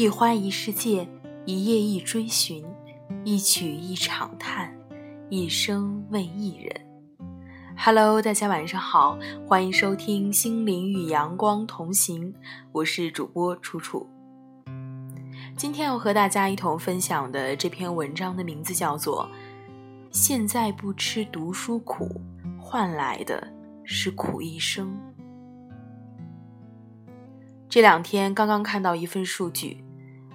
一花一世界，一叶一追寻，一曲一长叹，一生为一人。Hello，大家晚上好，欢迎收听《心灵与阳光同行》，我是主播楚楚。今天要和大家一同分享的这篇文章的名字叫做《现在不吃读书苦，换来的是苦一生》。这两天刚刚看到一份数据，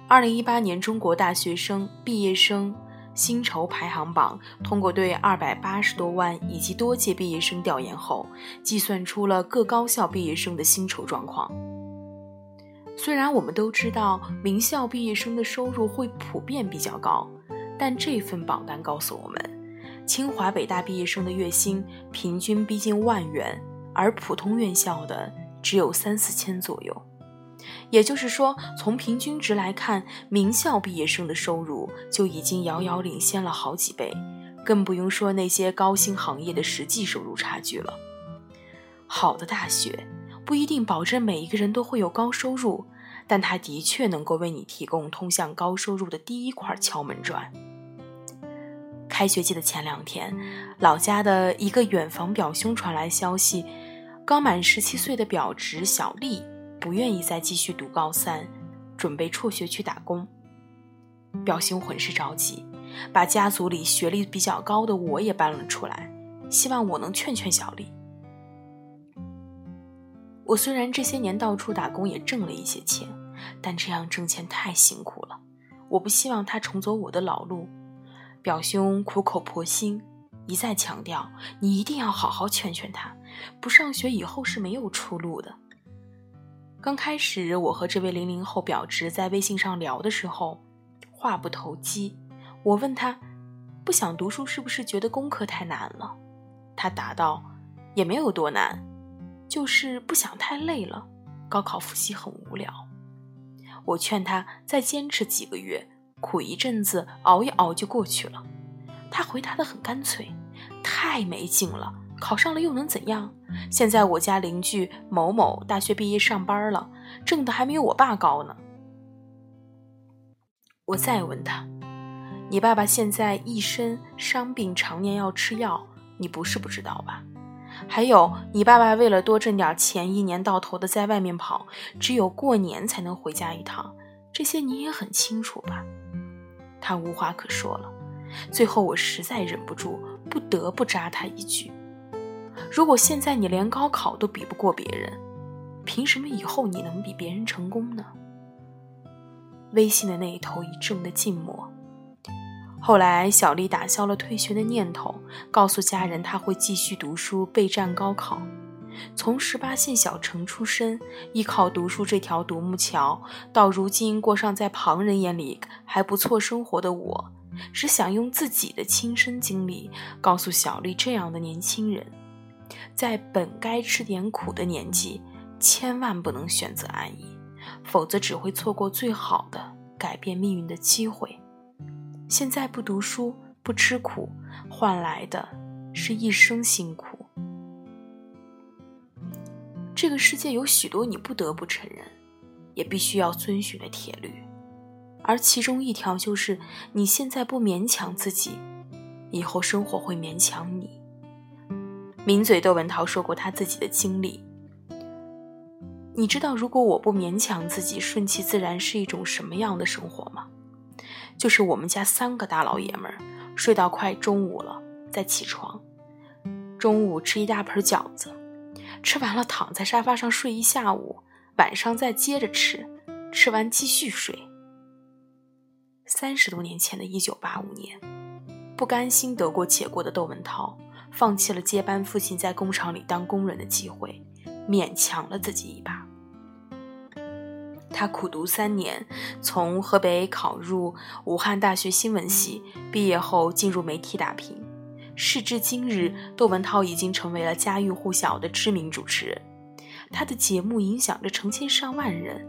二零一八年中国大学生毕业生薪酬排行榜通过对二百八十多万以及多届毕业生调研后，计算出了各高校毕业生的薪酬状况。虽然我们都知道名校毕业生的收入会普遍比较高，但这份榜单告诉我们，清华北大毕业生的月薪平均逼近万元，而普通院校的只有三四千左右。也就是说，从平均值来看，名校毕业生的收入就已经遥遥领先了好几倍，更不用说那些高薪行业的实际收入差距了。好的大学不一定保证每一个人都会有高收入，但它的确能够为你提供通向高收入的第一块敲门砖。开学季的前两天，老家的一个远房表兄传来消息，刚满十七岁的表侄小丽。不愿意再继续读高三，准备辍学去打工。表兄很是着急，把家族里学历比较高的我也搬了出来，希望我能劝劝小丽。我虽然这些年到处打工也挣了一些钱，但这样挣钱太辛苦了，我不希望他重走我的老路。表兄苦口婆心，一再强调：“你一定要好好劝劝他，不上学以后是没有出路的。”刚开始，我和这位零零后表侄在微信上聊的时候，话不投机。我问他，不想读书是不是觉得功课太难了？他答道，也没有多难，就是不想太累了。高考复习很无聊。我劝他再坚持几个月，苦一阵子，熬一熬就过去了。他回答的很干脆，太没劲了。考上了又能怎样？现在我家邻居某某大学毕业上班了，挣的还没有我爸高呢。我再问他：“你爸爸现在一身伤病，常年要吃药，你不是不知道吧？还有，你爸爸为了多挣点钱，一年到头的在外面跑，只有过年才能回家一趟，这些你也很清楚吧？”他无话可说了。最后，我实在忍不住，不得不扎他一句。如果现在你连高考都比不过别人，凭什么以后你能比别人成功呢？微信的那一头一阵的静默。后来，小丽打消了退学的念头，告诉家人她会继续读书备战高考。从十八线小城出身，依靠读书这条独木桥，到如今过上在旁人眼里还不错生活的我，只想用自己的亲身经历告诉小丽这样的年轻人。在本该吃点苦的年纪，千万不能选择安逸，否则只会错过最好的改变命运的机会。现在不读书、不吃苦，换来的是一生辛苦。这个世界有许多你不得不承认，也必须要遵循的铁律，而其中一条就是：你现在不勉强自己，以后生活会勉强你。抿嘴窦文涛说过他自己的经历。你知道，如果我不勉强自己，顺其自然是一种什么样的生活吗？就是我们家三个大老爷们儿睡到快中午了再起床，中午吃一大盆饺子，吃完了躺在沙发上睡一下午，晚上再接着吃，吃完继续睡。三十多年前的一九八五年，不甘心得过且过的窦文涛。放弃了接班父亲在工厂里当工人的机会，勉强了自己一把。他苦读三年，从河北考入武汉大学新闻系，毕业后进入媒体打拼。时至今日，窦文涛已经成为了家喻户晓的知名主持人，他的节目影响着成千上万人。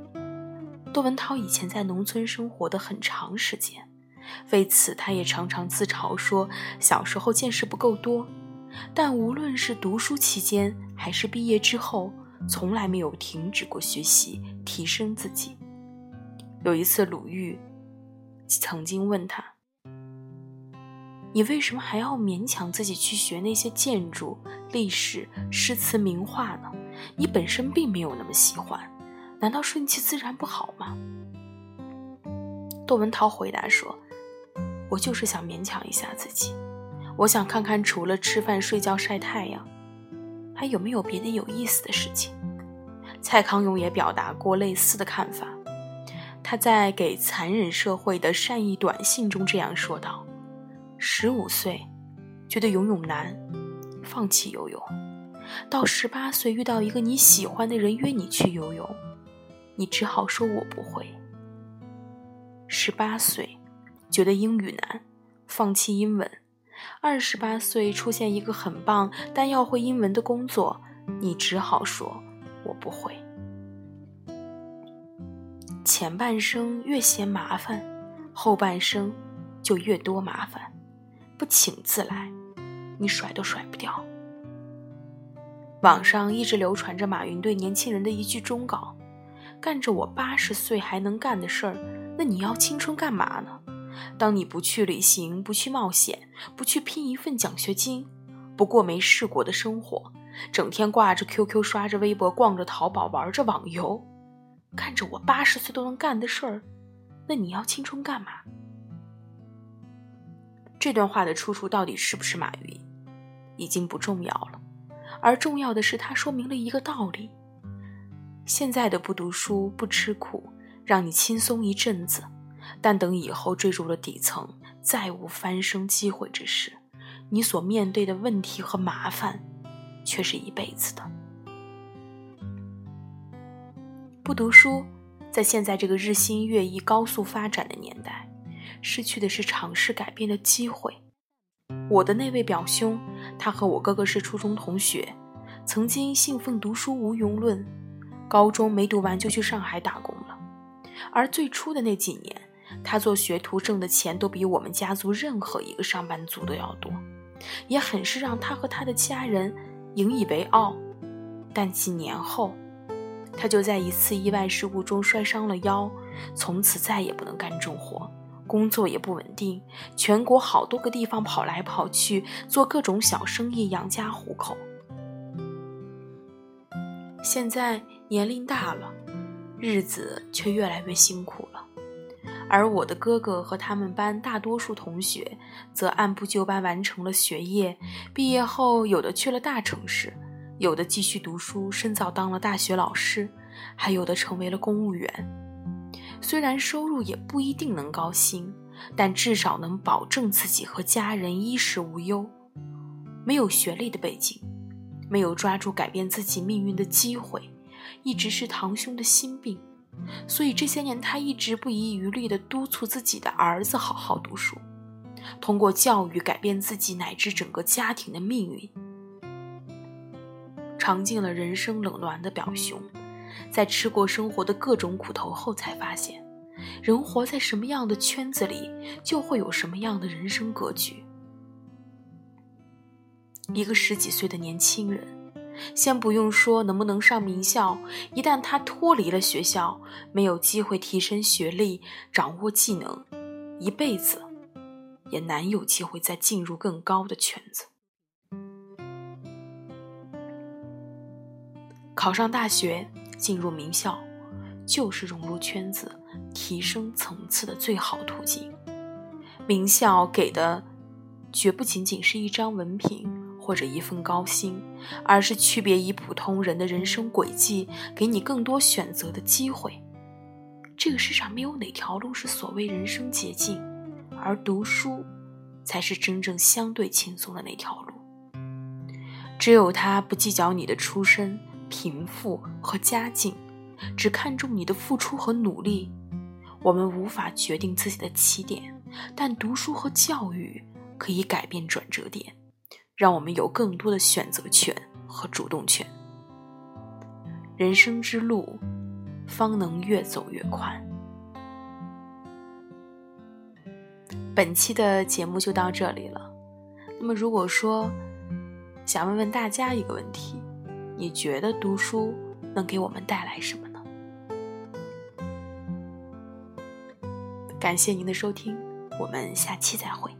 窦文涛以前在农村生活的很长时间，为此他也常常自嘲说，小时候见识不够多。但无论是读书期间，还是毕业之后，从来没有停止过学习，提升自己。有一次，鲁豫曾经问他：“你为什么还要勉强自己去学那些建筑、历史、诗词、名画呢？你本身并没有那么喜欢，难道顺其自然不好吗？”窦文涛回答说：“我就是想勉强一下自己，我想看看除了吃饭、睡觉、晒太阳，还有没有别的有意思的事情。”蔡康永也表达过类似的看法。他在给残忍社会的善意短信中这样说道：“十五岁，觉得游泳难，放弃游泳；到十八岁，遇到一个你喜欢的人约你去游泳，你只好说我不会。十八岁，觉得英语难，放弃英文；二十八岁，出现一个很棒但要会英文的工作，你只好说我不会。”前半生越嫌麻烦，后半生就越多麻烦，不请自来，你甩都甩不掉。网上一直流传着马云对年轻人的一句忠告：“干着我八十岁还能干的事儿，那你要青春干嘛呢？当你不去旅行，不去冒险，不去拼一份奖学金，不过没试过的生活，整天挂着 QQ，刷着微博，逛着淘宝，玩着网游。”看着我八十岁都能干的事儿，那你要青春干嘛？这段话的出处到底是不是马云，已经不重要了，而重要的是它说明了一个道理：现在的不读书不吃苦，让你轻松一阵子，但等以后坠入了底层，再无翻身机会之时，你所面对的问题和麻烦，却是一辈子的。不读书，在现在这个日新月异、高速发展的年代，失去的是尝试改变的机会。我的那位表兄，他和我哥哥是初中同学，曾经信奉读书无用论，高中没读完就去上海打工了。而最初的那几年，他做学徒挣的钱都比我们家族任何一个上班族都要多，也很是让他和他的家人引以为傲。但几年后，他就在一次意外事故中摔伤了腰，从此再也不能干重活，工作也不稳定，全国好多个地方跑来跑去，做各种小生意养家糊口。现在年龄大了，日子却越来越辛苦了，而我的哥哥和他们班大多数同学，则按部就班完成了学业，毕业后有的去了大城市。有的继续读书深造当了大学老师，还有的成为了公务员。虽然收入也不一定能高薪，但至少能保证自己和家人衣食无忧。没有学历的背景，没有抓住改变自己命运的机会，一直是堂兄的心病。所以这些年，他一直不遗余力地督促自己的儿子好好读书，通过教育改变自己乃至整个家庭的命运。尝尽了人生冷暖的表兄，在吃过生活的各种苦头后，才发现，人活在什么样的圈子里，就会有什么样的人生格局。一个十几岁的年轻人，先不用说能不能上名校，一旦他脱离了学校，没有机会提升学历、掌握技能，一辈子也难有机会再进入更高的圈子。考上大学，进入名校，就是融入圈子、提升层次的最好途径。名校给的，绝不仅仅是一张文凭或者一份高薪，而是区别于普通人的人生轨迹，给你更多选择的机会。这个世上没有哪条路是所谓人生捷径，而读书，才是真正相对轻松的那条路。只有他不计较你的出身。贫富和家境，只看重你的付出和努力。我们无法决定自己的起点，但读书和教育可以改变转折点，让我们有更多的选择权和主动权。人生之路方能越走越宽。本期的节目就到这里了。那么如果说想问问大家一个问题你觉得读书能给我们带来什么呢？感谢您的收听我们下期再会。